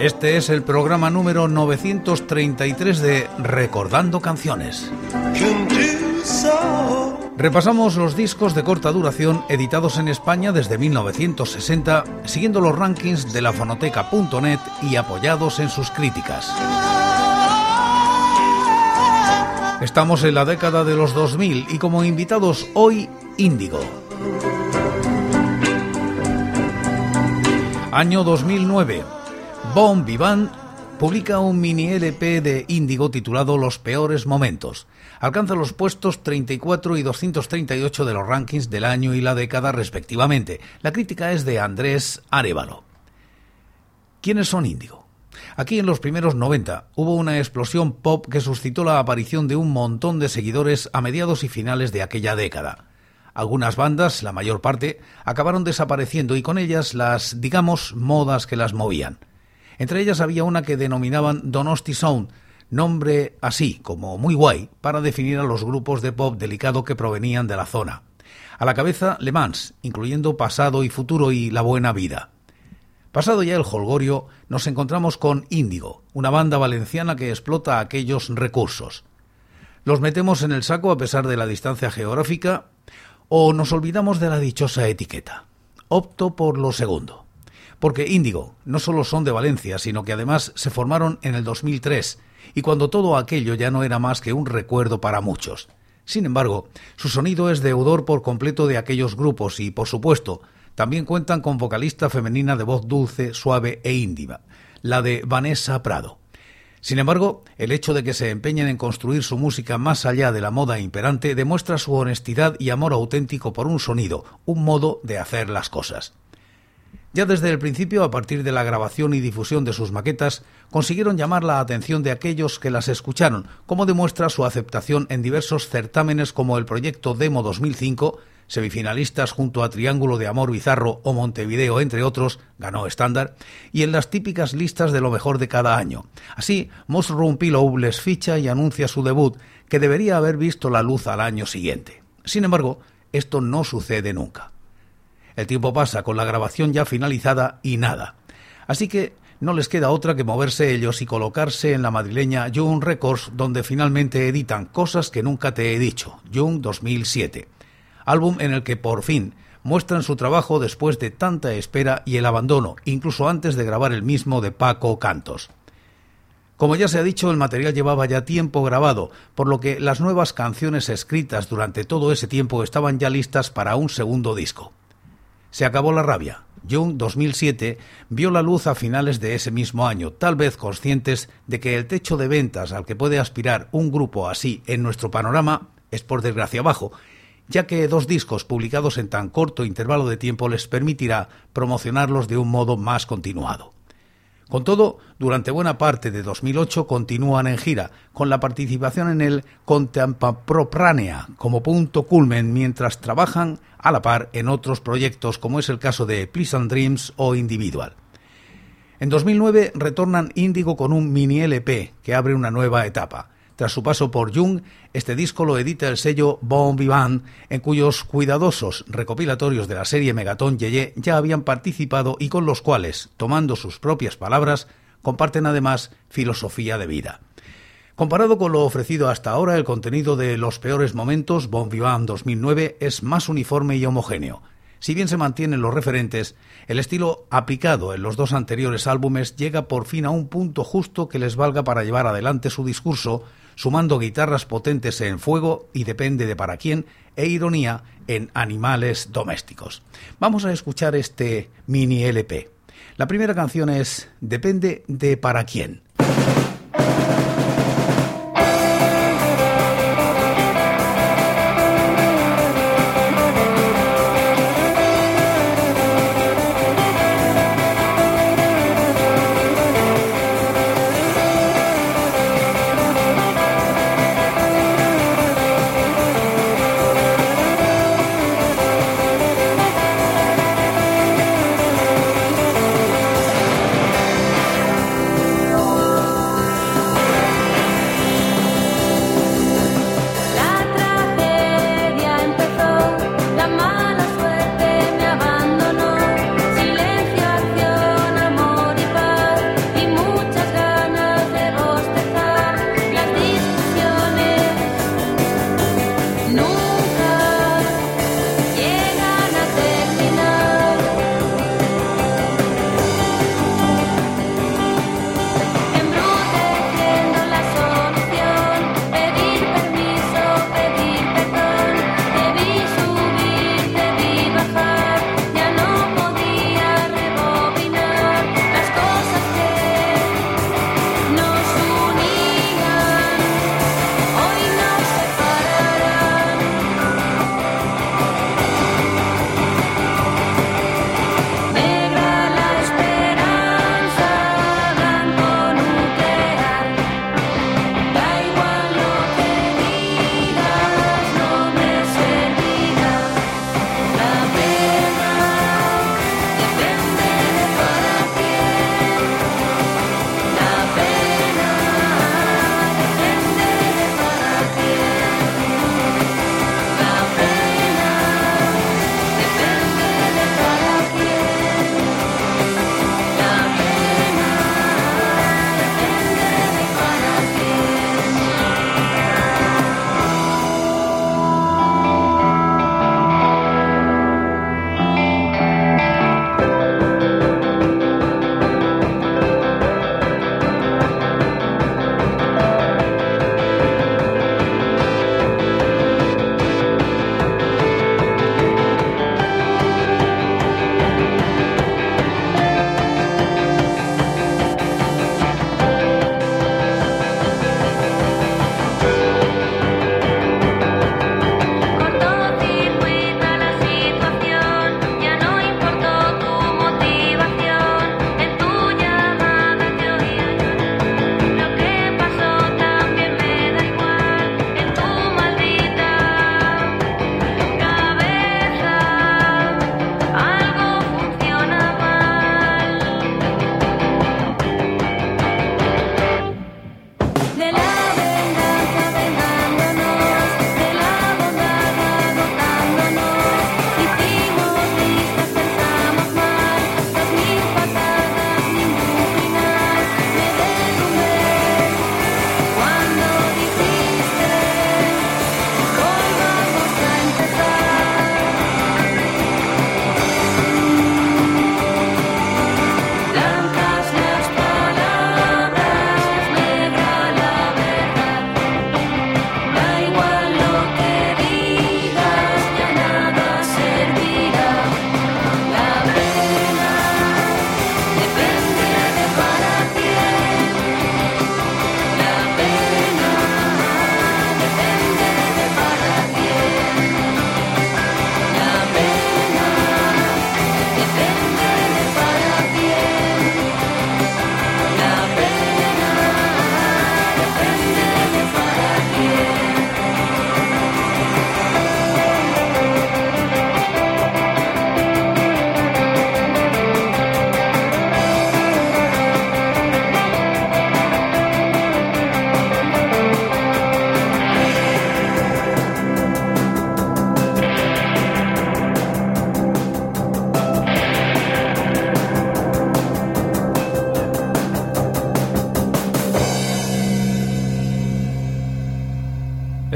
Este es el programa número 933 de Recordando Canciones. Repasamos los discos de corta duración editados en España desde 1960, siguiendo los rankings de la fonoteca.net y apoyados en sus críticas. Estamos en la década de los 2000 y como invitados hoy, Índigo. Año 2009. Bon Vivant publica un mini LP de Índigo titulado Los peores momentos. Alcanza los puestos 34 y 238 de los rankings del año y la década respectivamente. La crítica es de Andrés Arevalo. ¿Quiénes son Índigo? Aquí en los primeros 90 hubo una explosión pop que suscitó la aparición de un montón de seguidores a mediados y finales de aquella década. Algunas bandas, la mayor parte, acabaron desapareciendo y con ellas las, digamos, modas que las movían. Entre ellas había una que denominaban Donosti Sound, nombre así, como muy guay, para definir a los grupos de pop delicado que provenían de la zona. A la cabeza Le Mans, incluyendo Pasado y Futuro y La Buena Vida. Pasado ya el holgorio, nos encontramos con Índigo, una banda valenciana que explota aquellos recursos. Los metemos en el saco a pesar de la distancia geográfica o nos olvidamos de la dichosa etiqueta. Opto por lo segundo. Porque Índigo no solo son de Valencia, sino que además se formaron en el 2003, y cuando todo aquello ya no era más que un recuerdo para muchos. Sin embargo, su sonido es deudor por completo de aquellos grupos y, por supuesto, también cuentan con vocalista femenina de voz dulce, suave e íntima, la de Vanessa Prado. Sin embargo, el hecho de que se empeñen en construir su música más allá de la moda imperante demuestra su honestidad y amor auténtico por un sonido, un modo de hacer las cosas. Ya desde el principio, a partir de la grabación y difusión de sus maquetas, consiguieron llamar la atención de aquellos que las escucharon, como demuestra su aceptación en diversos certámenes como el proyecto Demo 2005, semifinalistas junto a Triángulo de Amor Bizarro o Montevideo, entre otros, ganó estándar, y en las típicas listas de lo mejor de cada año. Así, Mushroom Pillow les ficha y anuncia su debut, que debería haber visto la luz al año siguiente. Sin embargo, esto no sucede nunca. El tiempo pasa con la grabación ya finalizada y nada. Así que no les queda otra que moverse ellos y colocarse en la madrileña Young Records, donde finalmente editan cosas que nunca te he dicho, Young 2007 álbum en el que por fin muestran su trabajo después de tanta espera y el abandono, incluso antes de grabar el mismo de Paco Cantos. Como ya se ha dicho, el material llevaba ya tiempo grabado, por lo que las nuevas canciones escritas durante todo ese tiempo estaban ya listas para un segundo disco. Se acabó la rabia. Jung 2007 vio la luz a finales de ese mismo año, tal vez conscientes de que el techo de ventas al que puede aspirar un grupo así en nuestro panorama es por desgracia bajo, ya que dos discos publicados en tan corto intervalo de tiempo les permitirá promocionarlos de un modo más continuado. Con todo, durante buena parte de 2008 continúan en gira, con la participación en el Contempopránea como punto culmen mientras trabajan a la par en otros proyectos como es el caso de Pleasant Dreams o Individual. En 2009 retornan Índigo con un mini LP que abre una nueva etapa. Tras su paso por Jung, este disco lo edita el sello Bon Vivant, en cuyos cuidadosos recopilatorios de la serie Megaton Yeye ya habían participado y con los cuales, tomando sus propias palabras, comparten además filosofía de vida. Comparado con lo ofrecido hasta ahora, el contenido de Los peores momentos, Bon Vivant 2009, es más uniforme y homogéneo. Si bien se mantienen los referentes, el estilo aplicado en los dos anteriores álbumes llega por fin a un punto justo que les valga para llevar adelante su discurso, sumando guitarras potentes en fuego y depende de para quién, e ironía en animales domésticos. Vamos a escuchar este mini LP. La primera canción es Depende de para quién.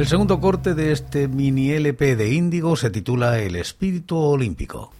Segundo corte de este mini LP de Índigo se titula El espíritu olímpico.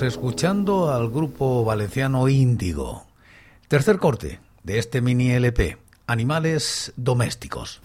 Escuchando al grupo valenciano Índigo. Tercer corte de este mini LP, Animales Domésticos.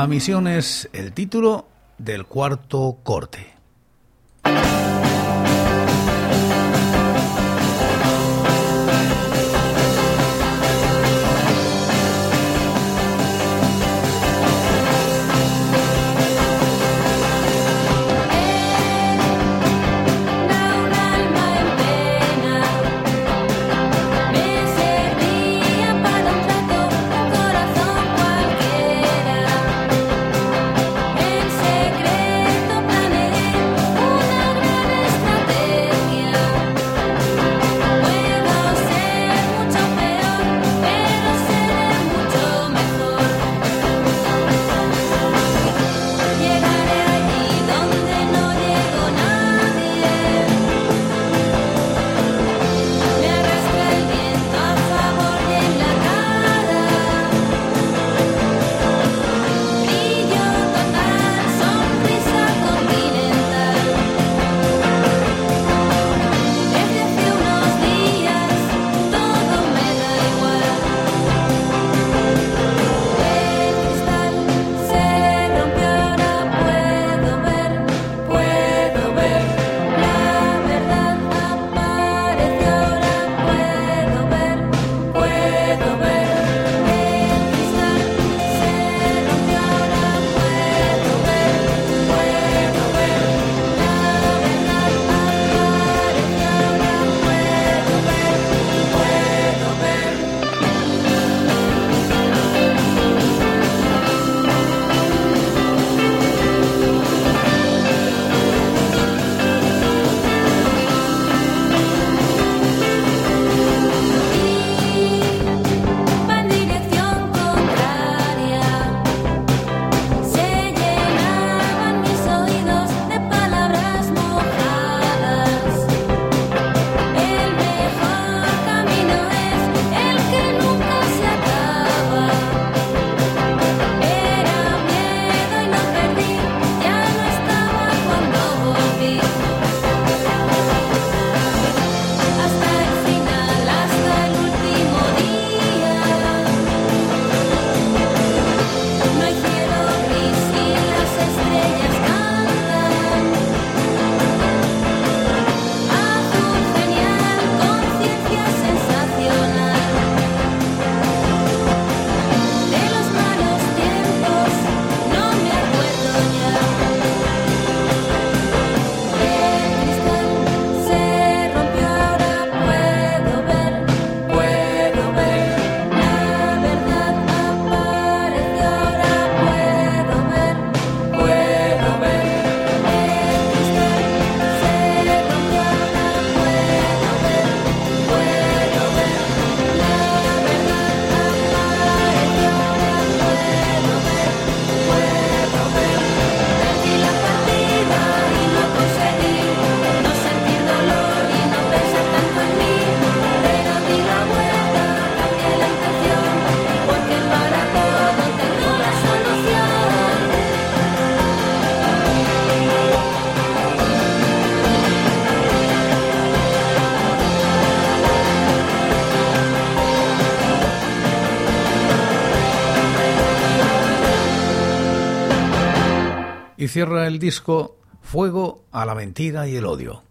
La misión es el título del cuarto corte. Cierra el disco Fuego a la mentira y el odio.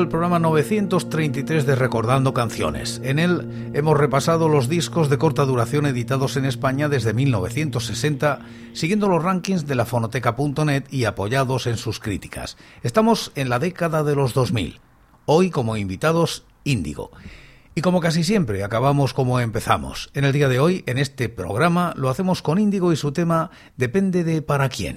El programa 933 de Recordando Canciones. En él hemos repasado los discos de corta duración editados en España desde 1960, siguiendo los rankings de la fonoteca.net y apoyados en sus críticas. Estamos en la década de los 2000. Hoy como invitados Índigo. Y como casi siempre, acabamos como empezamos. En el día de hoy, en este programa, lo hacemos con Índigo y su tema Depende de para quién.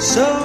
So